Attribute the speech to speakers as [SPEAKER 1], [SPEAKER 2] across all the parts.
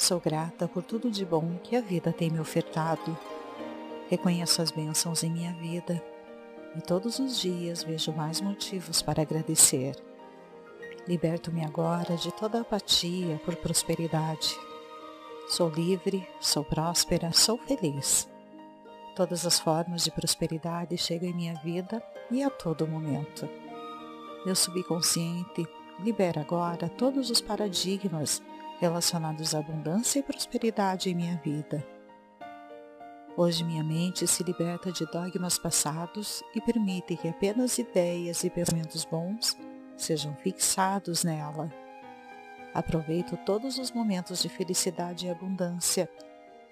[SPEAKER 1] Sou grata por tudo de bom que a vida tem me ofertado. Reconheço as bênçãos em minha vida e todos os dias vejo mais motivos para agradecer. Liberto-me agora de toda apatia por prosperidade. Sou livre, sou próspera, sou feliz. Todas as formas de prosperidade chegam em minha vida e a todo momento. Meu subconsciente libera agora todos os paradigmas relacionados à abundância e prosperidade em minha vida. Hoje minha mente se liberta de dogmas passados e permite que apenas ideias e pensamentos bons sejam fixados nela. Aproveito todos os momentos de felicidade e abundância.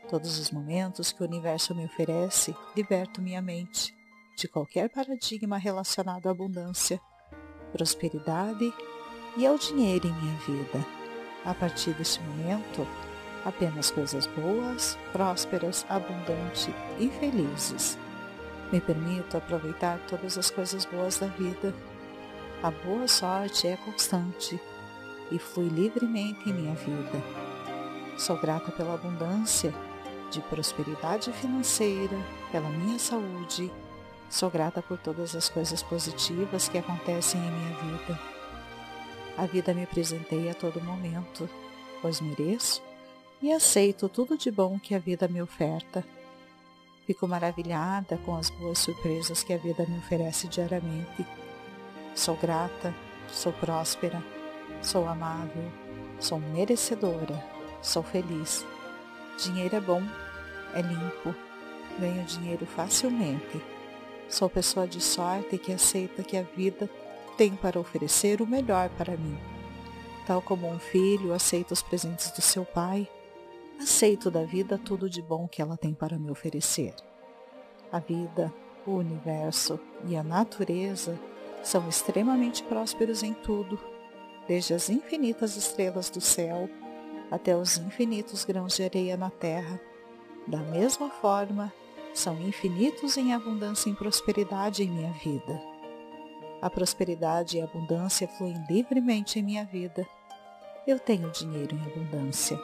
[SPEAKER 1] Todos os momentos que o universo me oferece, liberto minha mente de qualquer paradigma relacionado à abundância, prosperidade e ao dinheiro em minha vida. A partir deste momento, apenas coisas boas, prósperas, abundantes e felizes. Me permito aproveitar todas as coisas boas da vida. A boa sorte é constante e flui livremente em minha vida. Sou grata pela abundância de prosperidade financeira, pela minha saúde. Sou grata por todas as coisas positivas que acontecem em minha vida a vida me presenteia a todo momento, pois mereço e aceito tudo de bom que a vida me oferta. Fico maravilhada com as boas surpresas que a vida me oferece diariamente. Sou grata, sou próspera, sou amável, sou merecedora, sou feliz. Dinheiro é bom, é limpo, ganho dinheiro facilmente. Sou pessoa de sorte que aceita que a vida tem para oferecer o melhor para mim. Tal como um filho aceita os presentes do seu pai, aceito da vida tudo de bom que ela tem para me oferecer. A vida, o universo e a natureza são extremamente prósperos em tudo, desde as infinitas estrelas do céu até os infinitos grãos de areia na terra. Da mesma forma, são infinitos em abundância e prosperidade em minha vida. A prosperidade e a abundância fluem livremente em minha vida. Eu tenho dinheiro em abundância.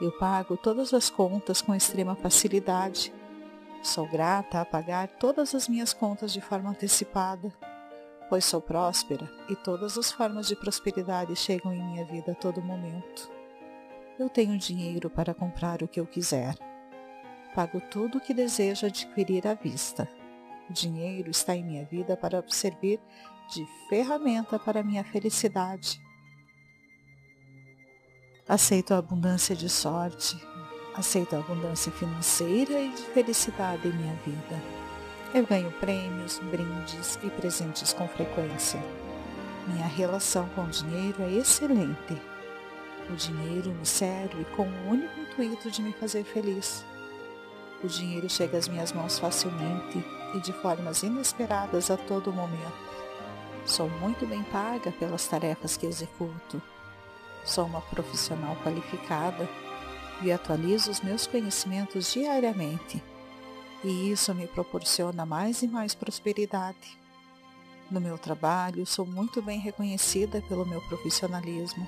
[SPEAKER 1] Eu pago todas as contas com extrema facilidade. Sou grata a pagar todas as minhas contas de forma antecipada, pois sou próspera e todas as formas de prosperidade chegam em minha vida a todo momento. Eu tenho dinheiro para comprar o que eu quiser. Pago tudo o que desejo adquirir à vista. O dinheiro está em minha vida para servir de ferramenta para minha felicidade. Aceito a abundância de sorte, aceito a abundância financeira e de felicidade em minha vida. Eu ganho prêmios, brindes e presentes com frequência. Minha relação com o dinheiro é excelente. O dinheiro me serve com o único intuito de me fazer feliz. O dinheiro chega às minhas mãos facilmente e de formas inesperadas a todo momento. Sou muito bem paga pelas tarefas que executo. Sou uma profissional qualificada e atualizo os meus conhecimentos diariamente. E isso me proporciona mais e mais prosperidade. No meu trabalho, sou muito bem reconhecida pelo meu profissionalismo.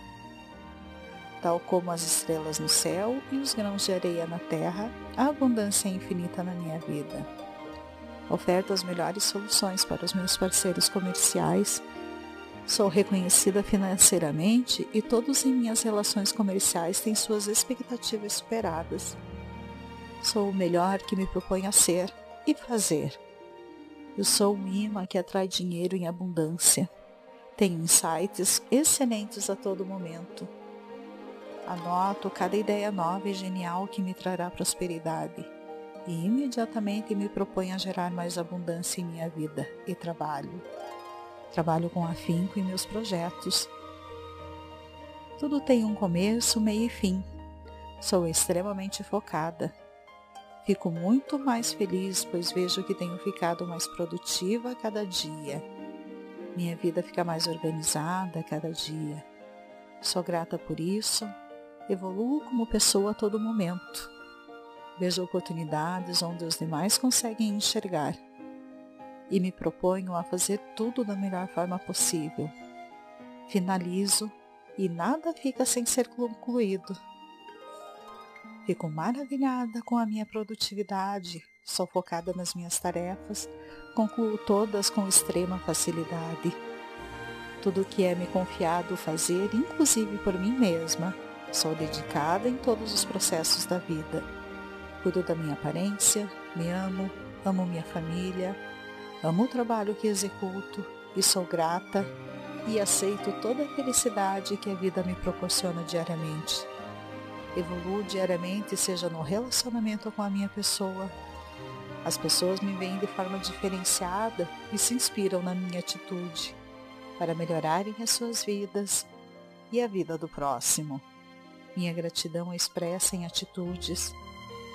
[SPEAKER 1] Tal como as estrelas no céu e os grãos de areia na terra, a abundância é infinita na minha vida. Oferto as melhores soluções para os meus parceiros comerciais. Sou reconhecida financeiramente e todos em minhas relações comerciais têm suas expectativas superadas. Sou o melhor que me proponho a ser e fazer. Eu sou um imã que atrai dinheiro em abundância. Tenho insights excelentes a todo momento. Anoto cada ideia nova e genial que me trará prosperidade e imediatamente me proponho a gerar mais abundância em minha vida e trabalho. Trabalho com afinco em meus projetos. Tudo tem um começo, meio e fim. Sou extremamente focada. Fico muito mais feliz, pois vejo que tenho ficado mais produtiva a cada dia. Minha vida fica mais organizada a cada dia. Sou grata por isso. Evoluo como pessoa a todo momento. Vejo oportunidades onde os demais conseguem enxergar e me proponho a fazer tudo da melhor forma possível. Finalizo e nada fica sem ser concluído. Fico maravilhada com a minha produtividade, sou focada nas minhas tarefas, concluo todas com extrema facilidade. Tudo o que é me confiado fazer, inclusive por mim mesma, sou dedicada em todos os processos da vida. Cuido da minha aparência, me amo, amo minha família, amo o trabalho que executo e sou grata e aceito toda a felicidade que a vida me proporciona diariamente. Evoluo diariamente, seja no relacionamento com a minha pessoa. As pessoas me veem de forma diferenciada e se inspiram na minha atitude para melhorarem as suas vidas e a vida do próximo. Minha gratidão é expressa em atitudes.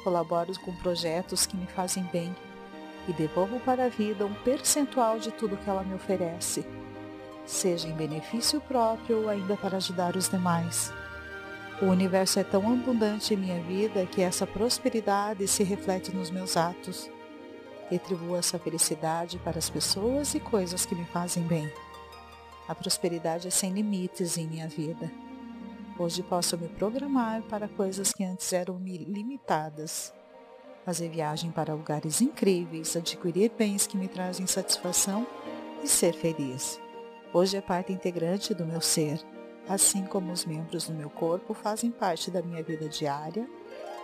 [SPEAKER 1] Colaboro com projetos que me fazem bem e devolvo para a vida um percentual de tudo que ela me oferece, seja em benefício próprio ou ainda para ajudar os demais. O universo é tão abundante em minha vida que essa prosperidade se reflete nos meus atos. Retribuo essa felicidade para as pessoas e coisas que me fazem bem. A prosperidade é sem limites em minha vida. Hoje posso me programar para coisas que antes eram limitadas. Fazer viagem para lugares incríveis, adquirir bens que me trazem satisfação e ser feliz. Hoje é parte integrante do meu ser assim como os membros do meu corpo fazem parte da minha vida diária,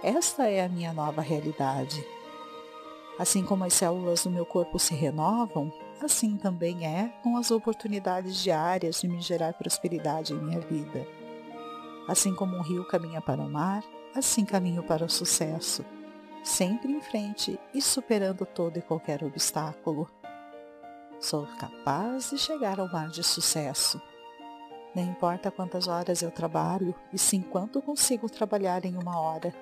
[SPEAKER 1] esta é a minha nova realidade. Assim como as células do meu corpo se renovam, assim também é com as oportunidades diárias de me gerar prosperidade em minha vida. Assim como um rio caminha para o mar, assim caminho para o sucesso, sempre em frente e superando todo e qualquer obstáculo. Sou capaz de chegar ao mar de sucesso. Não importa quantas horas eu trabalho, e sim quanto consigo trabalhar em uma hora.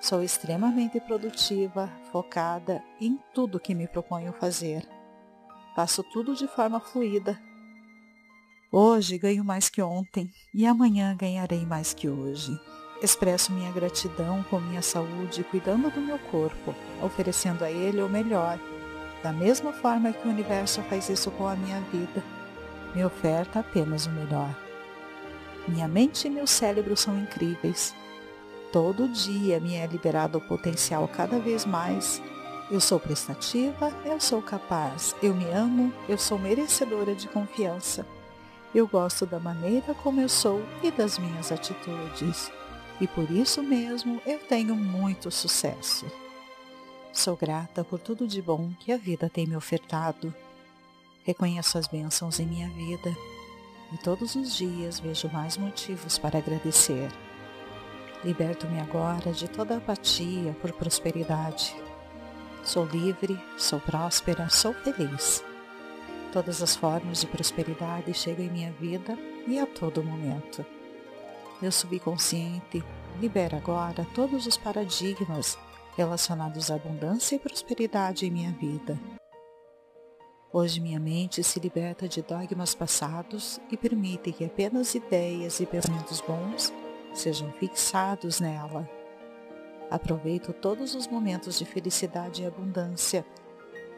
[SPEAKER 1] Sou extremamente produtiva, focada em tudo que me proponho fazer. Faço tudo de forma fluida. Hoje ganho mais que ontem e amanhã ganharei mais que hoje. Expresso minha gratidão com minha saúde, cuidando do meu corpo, oferecendo a ele o melhor, da mesma forma que o universo faz isso com a minha vida me oferta apenas o melhor. Minha mente e meu cérebro são incríveis. Todo dia me é liberado o potencial cada vez mais. Eu sou prestativa, eu sou capaz, eu me amo, eu sou merecedora de confiança. Eu gosto da maneira como eu sou e das minhas atitudes. E por isso mesmo eu tenho muito sucesso. Sou grata por tudo de bom que a vida tem me ofertado. Reconheço as bênçãos em minha vida e todos os dias vejo mais motivos para agradecer. Liberto-me agora de toda apatia por prosperidade. Sou livre, sou próspera, sou feliz. Todas as formas de prosperidade chegam em minha vida e a todo momento. Meu subconsciente libera agora todos os paradigmas relacionados à abundância e prosperidade em minha vida. Hoje minha mente se liberta de dogmas passados e permite que apenas ideias e pensamentos bons sejam fixados nela. Aproveito todos os momentos de felicidade e abundância.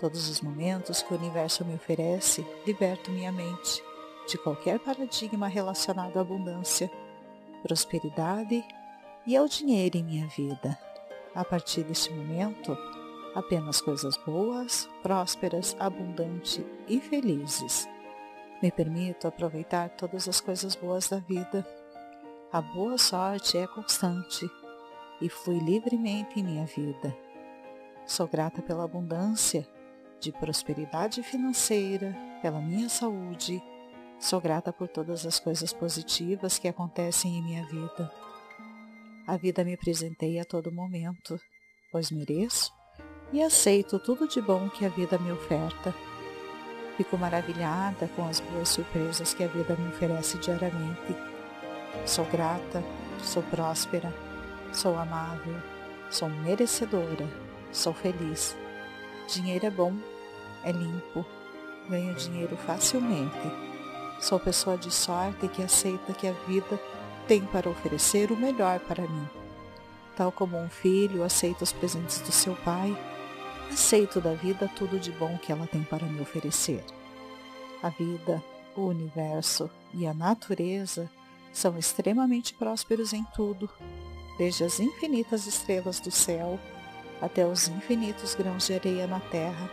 [SPEAKER 1] Todos os momentos que o universo me oferece, liberto minha mente de qualquer paradigma relacionado à abundância, prosperidade e ao dinheiro em minha vida. A partir deste momento, apenas coisas boas, prósperas, abundantes e felizes. Me permito aproveitar todas as coisas boas da vida. A boa sorte é constante e flui livremente em minha vida. Sou grata pela abundância de prosperidade financeira, pela minha saúde. Sou grata por todas as coisas positivas que acontecem em minha vida. A vida me presenteia a todo momento, pois mereço e aceito tudo de bom que a vida me oferta. Fico maravilhada com as boas surpresas que a vida me oferece diariamente. Sou grata, sou próspera, sou amável, sou merecedora, sou feliz. Dinheiro é bom, é limpo, ganho dinheiro facilmente. Sou pessoa de sorte que aceita que a vida tem para oferecer o melhor para mim. Tal como um filho aceita os presentes do seu pai, aceito da vida tudo de bom que ela tem para me oferecer. A vida, o universo e a natureza são extremamente prósperos em tudo. desde as infinitas estrelas do céu até os infinitos grãos de areia na terra.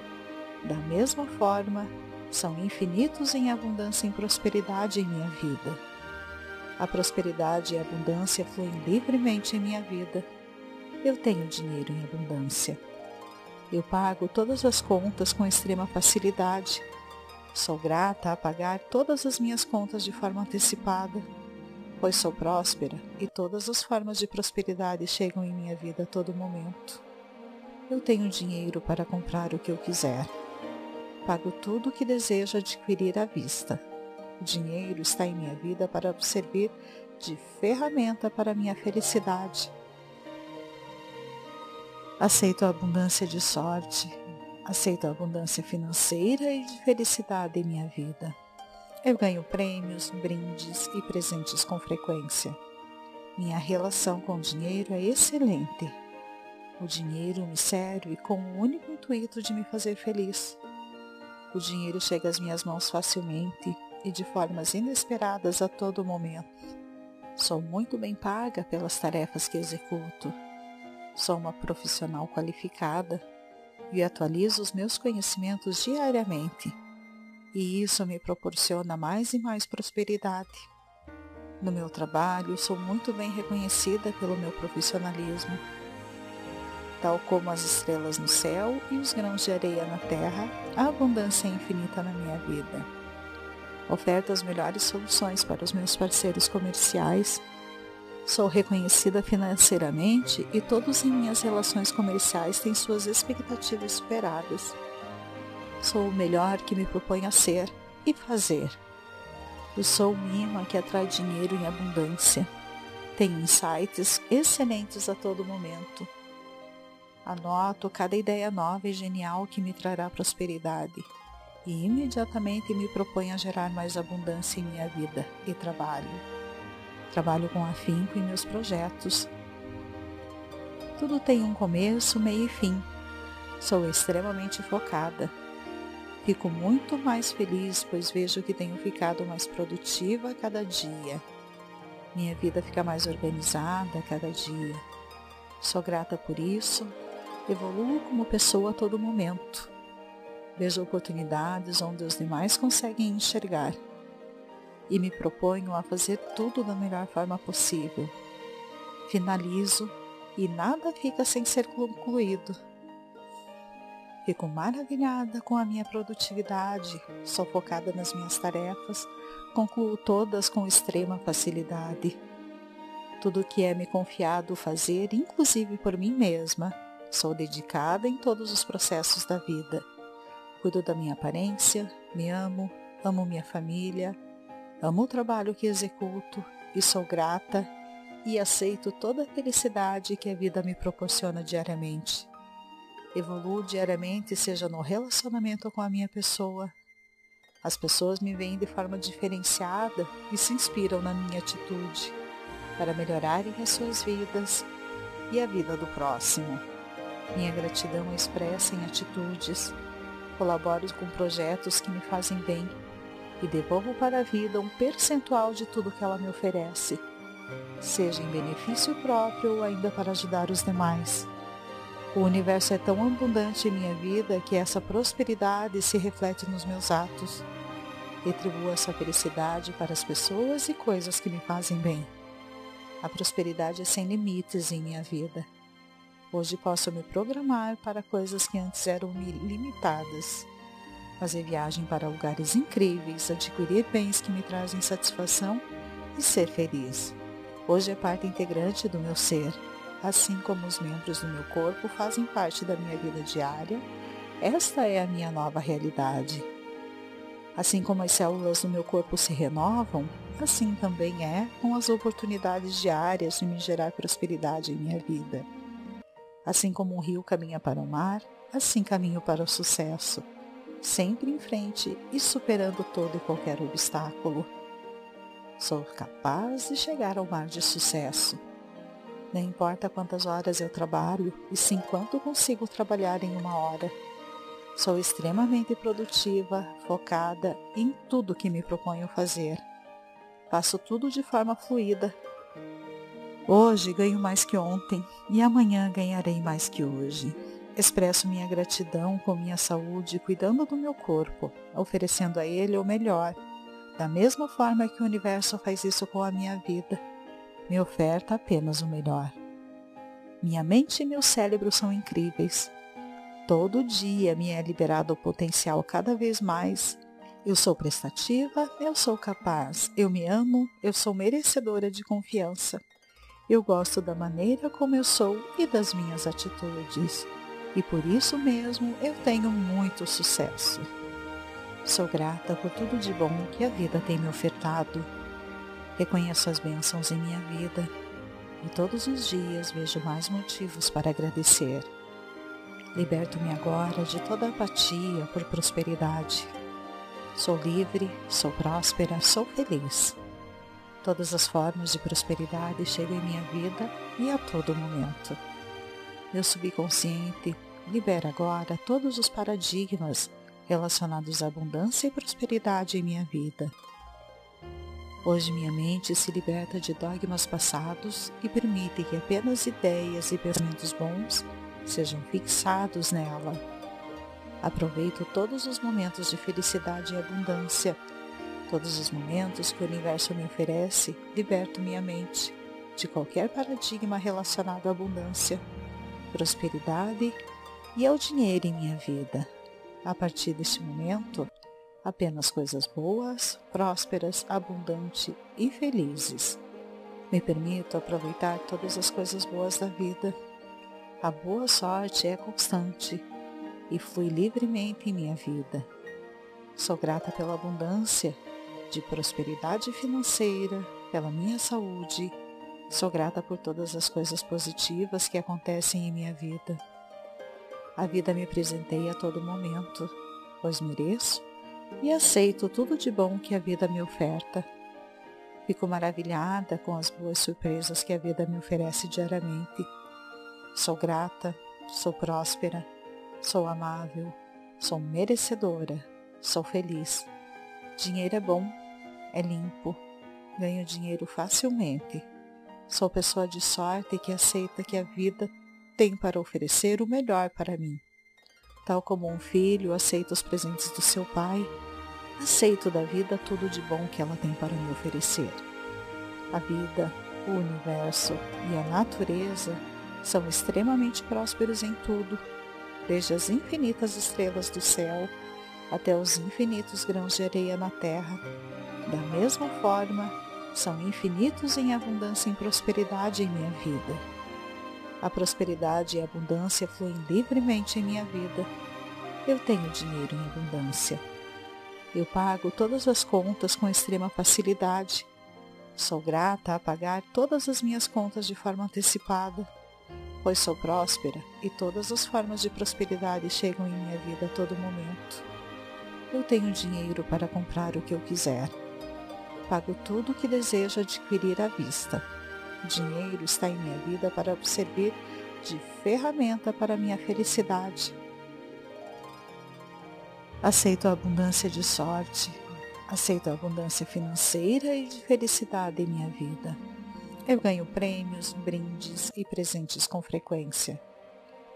[SPEAKER 1] Da mesma forma, são infinitos em abundância e prosperidade em minha vida. A prosperidade e a abundância fluem livremente em minha vida. Eu tenho dinheiro em abundância. Eu pago todas as contas com extrema facilidade. Sou grata a pagar todas as minhas contas de forma antecipada, pois sou próspera e todas as formas de prosperidade chegam em minha vida a todo momento. Eu tenho dinheiro para comprar o que eu quiser. Pago tudo o que desejo adquirir à vista. O dinheiro está em minha vida para servir de ferramenta para minha felicidade Aceito a abundância de sorte, aceito a abundância financeira e de felicidade em minha vida. Eu ganho prêmios, brindes e presentes com frequência. Minha relação com o dinheiro é excelente. O dinheiro me serve com o único intuito de me fazer feliz. O dinheiro chega às minhas mãos facilmente e de formas inesperadas a todo momento. Sou muito bem paga pelas tarefas que executo Sou uma profissional qualificada e atualizo os meus conhecimentos diariamente, e isso me proporciona mais e mais prosperidade. No meu trabalho, sou muito bem reconhecida pelo meu profissionalismo. Tal como as estrelas no céu e os grãos de areia na terra, a abundância é infinita na minha vida. Oferto as melhores soluções para os meus parceiros comerciais Sou reconhecida financeiramente e todos em minhas relações comerciais têm suas expectativas superadas. Sou o melhor que me proponho a ser e fazer. Eu sou um imã que atrai dinheiro em abundância. Tenho insights excelentes a todo momento. Anoto cada ideia nova e genial que me trará prosperidade e imediatamente me proponho a gerar mais abundância em minha vida e trabalho. Trabalho com afinco em meus projetos. Tudo tem um começo, meio e fim. Sou extremamente focada. Fico muito mais feliz, pois vejo que tenho ficado mais produtiva a cada dia. Minha vida fica mais organizada a cada dia. Sou grata por isso. Evoluo como pessoa a todo momento. Vejo oportunidades onde os demais conseguem enxergar e me proponho a fazer tudo da melhor forma possível. Finalizo e nada fica sem ser concluído. Fico maravilhada com a minha produtividade, sou focada nas minhas tarefas, concluo todas com extrema facilidade. Tudo o que é me confiado fazer, inclusive por mim mesma, sou dedicada em todos os processos da vida. Cuido da minha aparência, me amo, amo minha família, Amo o trabalho que executo e sou grata e aceito toda a felicidade que a vida me proporciona diariamente. Evoluo diariamente, seja no relacionamento com a minha pessoa. As pessoas me veem de forma diferenciada e se inspiram na minha atitude para melhorarem as suas vidas e a vida do próximo. Minha gratidão expressa em atitudes. Colaboro com projetos que me fazem bem e devolvo para a vida um percentual de tudo que ela me oferece, seja em benefício próprio ou ainda para ajudar os demais. O universo é tão abundante em minha vida que essa prosperidade se reflete nos meus atos. Retribuo essa felicidade para as pessoas e coisas que me fazem bem. A prosperidade é sem limites em minha vida. Hoje posso me programar para coisas que antes eram limitadas fazer viagem para lugares incríveis, adquirir bens que me trazem satisfação e ser feliz. Hoje é parte integrante do meu ser, assim como os membros do meu corpo fazem parte da minha vida diária. Esta é a minha nova realidade. Assim como as células do meu corpo se renovam, assim também é com as oportunidades diárias de me gerar prosperidade em minha vida. Assim como um rio caminha para o mar, assim caminho para o sucesso sempre em frente e superando todo e qualquer obstáculo. Sou capaz de chegar ao mar de sucesso. Não importa quantas horas eu trabalho e sim quanto consigo trabalhar em uma hora. Sou extremamente produtiva, focada em tudo que me proponho fazer. Faço tudo de forma fluida. Hoje ganho mais que ontem e amanhã ganharei mais que hoje. Expresso minha gratidão com minha saúde, cuidando do meu corpo, oferecendo a ele o melhor, da mesma forma que o universo faz isso com a minha vida. Me oferta apenas o melhor. Minha mente e meu cérebro são incríveis. Todo dia me é liberado o potencial cada vez mais. Eu sou prestativa, eu sou capaz, eu me amo, eu sou merecedora de confiança. Eu gosto da maneira como eu sou e das minhas atitudes. E por isso mesmo eu tenho muito sucesso. Sou grata por tudo de bom que a vida tem me ofertado. Reconheço as bênçãos em minha vida e todos os dias vejo mais motivos para agradecer. Liberto-me agora de toda apatia por prosperidade. Sou livre, sou próspera, sou feliz. Todas as formas de prosperidade chegam em minha vida e a todo momento. Meu subconsciente libera agora todos os paradigmas relacionados à abundância e prosperidade em minha vida. Hoje minha mente se liberta de dogmas passados e permite que apenas ideias e pensamentos bons sejam fixados nela. Aproveito todos os momentos de felicidade e abundância. Todos os momentos que o universo me oferece, liberto minha mente de qualquer paradigma relacionado à abundância, prosperidade e ao dinheiro em minha vida. A partir deste momento, apenas coisas boas, prósperas, abundantes e felizes. Me permito aproveitar todas as coisas boas da vida. A boa sorte é constante e flui livremente em minha vida. Sou grata pela abundância de prosperidade financeira, pela minha saúde. Sou grata por todas as coisas positivas que acontecem em minha vida. A vida me presenteia a todo momento, pois mereço e aceito tudo de bom que a vida me oferta. Fico maravilhada com as boas surpresas que a vida me oferece diariamente. Sou grata, sou próspera, sou amável, sou merecedora, sou feliz. Dinheiro é bom, é limpo, ganho dinheiro facilmente. Sou pessoa de sorte que aceita que a vida tem para oferecer o melhor para mim. Tal como um filho aceita os presentes do seu pai, aceito da vida tudo de bom que ela tem para me oferecer. A vida, o universo e a natureza são extremamente prósperos em tudo, desde as infinitas estrelas do céu até os infinitos grãos de areia na terra. Da mesma forma, são infinitos em abundância e prosperidade em minha vida. A prosperidade e a abundância fluem livremente em minha vida. Eu tenho dinheiro em abundância. Eu pago todas as contas com extrema facilidade. Sou grata a pagar todas as minhas contas de forma antecipada, pois sou próspera e todas as formas de prosperidade chegam em minha vida a todo momento. Eu tenho dinheiro para comprar o que eu quiser. Pago tudo o que desejo adquirir à vista dinheiro está em minha vida para servir de ferramenta para minha felicidade. Aceito a abundância de sorte, aceito a abundância financeira e de felicidade em minha vida. Eu ganho prêmios, brindes e presentes com frequência.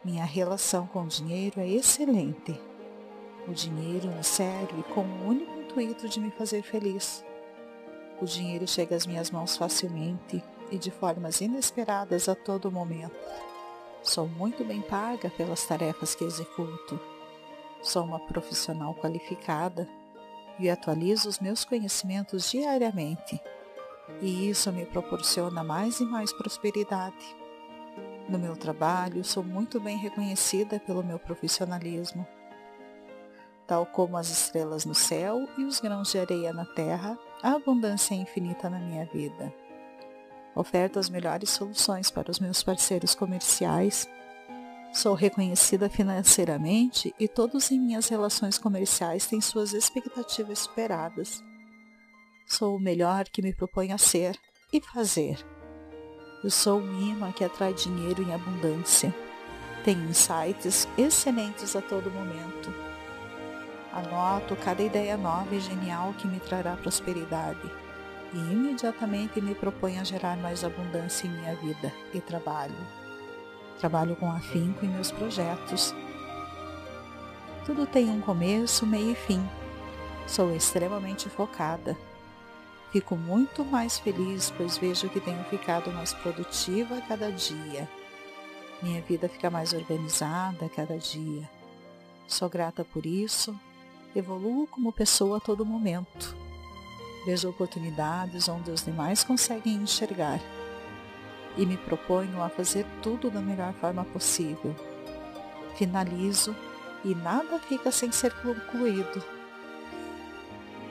[SPEAKER 1] Minha relação com o dinheiro é excelente. O dinheiro me serve com o único intuito de me fazer feliz. O dinheiro chega às minhas mãos facilmente e de formas inesperadas a todo momento. Sou muito bem paga pelas tarefas que executo. Sou uma profissional qualificada e atualizo os meus conhecimentos diariamente. E isso me proporciona mais e mais prosperidade. No meu trabalho, sou muito bem reconhecida pelo meu profissionalismo. Tal como as estrelas no céu e os grãos de areia na terra, abundância infinita na minha vida. Oferto as melhores soluções para os meus parceiros comerciais. Sou reconhecida financeiramente e todos em minhas relações comerciais têm suas expectativas superadas. Sou o melhor que me proponho a ser e fazer. Eu sou um imã que atrai dinheiro em abundância. Tenho insights excelentes a todo momento. Anoto cada ideia nova e genial que me trará prosperidade e imediatamente me proponho a gerar mais abundância em minha vida e trabalho. Trabalho com afinco em meus projetos. Tudo tem um começo, meio e fim. Sou extremamente focada. Fico muito mais feliz, pois vejo que tenho ficado mais produtiva a cada dia. Minha vida fica mais organizada a cada dia. Sou grata por isso. Evoluo como pessoa a todo momento. Vejo oportunidades onde os demais conseguem enxergar. E me proponho a fazer tudo da melhor forma possível. Finalizo e nada fica sem ser concluído.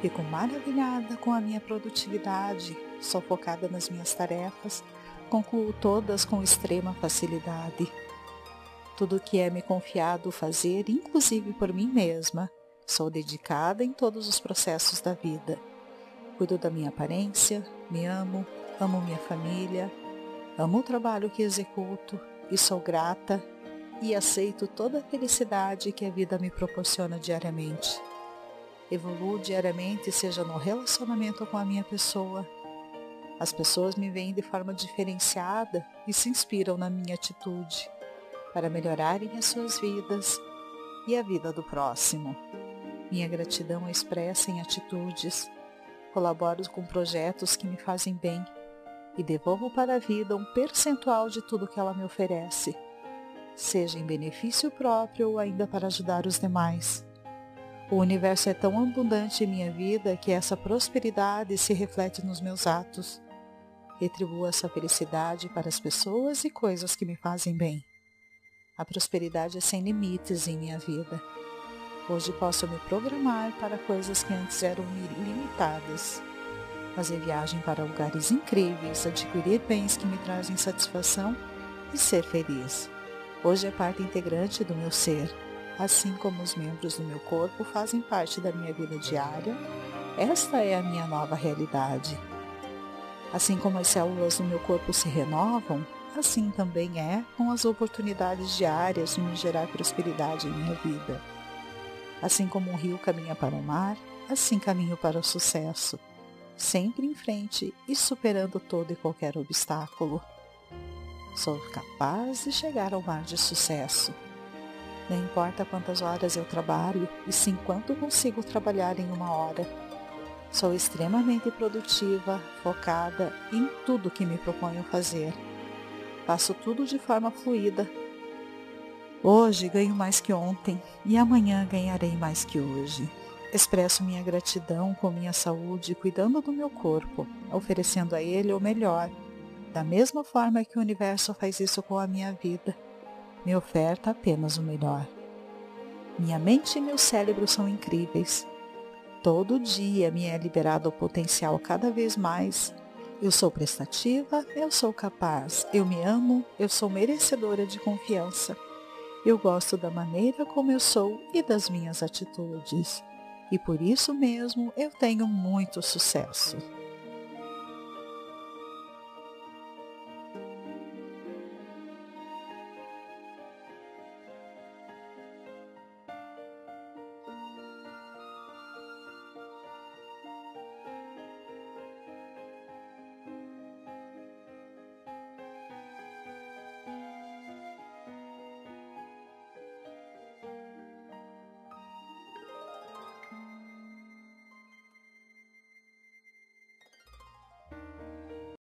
[SPEAKER 1] Fico maravilhada com a minha produtividade, sou focada nas minhas tarefas, concluo todas com extrema facilidade. Tudo que é me confiado fazer, inclusive por mim mesma, sou dedicada em todos os processos da vida. Cuido da minha aparência, me amo, amo minha família, amo o trabalho que executo e sou grata e aceito toda a felicidade que a vida me proporciona diariamente. Evoluo diariamente, seja no relacionamento com a minha pessoa. As pessoas me veem de forma diferenciada e se inspiram na minha atitude para melhorarem as suas vidas e a vida do próximo. Minha gratidão é expressa em atitudes. Colaboro com projetos que me fazem bem e devolvo para a vida um percentual de tudo que ela me oferece, seja em benefício próprio ou ainda para ajudar os demais. O universo é tão abundante em minha vida que essa prosperidade se reflete nos meus atos. Retribuo essa felicidade para as pessoas e coisas que me fazem bem. A prosperidade é sem limites em minha vida. Hoje posso me programar para coisas que antes eram limitadas. Fazer viagem para lugares incríveis, adquirir bens que me trazem satisfação e ser feliz. Hoje é parte integrante do meu ser assim como os membros do meu corpo fazem parte da minha vida diária, esta é a minha nova realidade. Assim como as células do meu corpo se renovam, assim também é com as oportunidades diárias de me gerar prosperidade em minha vida. Assim como um rio caminha para o mar, assim caminho para o sucesso, sempre em frente e superando todo e qualquer obstáculo. Sou capaz de chegar ao mar de sucesso não importa quantas horas eu trabalho e sim quanto consigo trabalhar em uma hora. Sou extremamente produtiva, focada em tudo que me proponho fazer. Faço tudo de forma fluida. Hoje ganho mais que ontem e amanhã ganharei mais que hoje. Expresso minha gratidão com minha saúde, cuidando do meu corpo, oferecendo a ele o melhor, da mesma forma que o universo faz isso com a minha vida me oferta apenas o melhor. Minha mente e meu cérebro são incríveis. Todo dia me é liberado o potencial cada vez mais. Eu sou prestativa, eu sou capaz, eu me amo, eu sou merecedora de confiança. Eu gosto da maneira como eu sou e das minhas atitudes. E por isso mesmo eu tenho muito sucesso.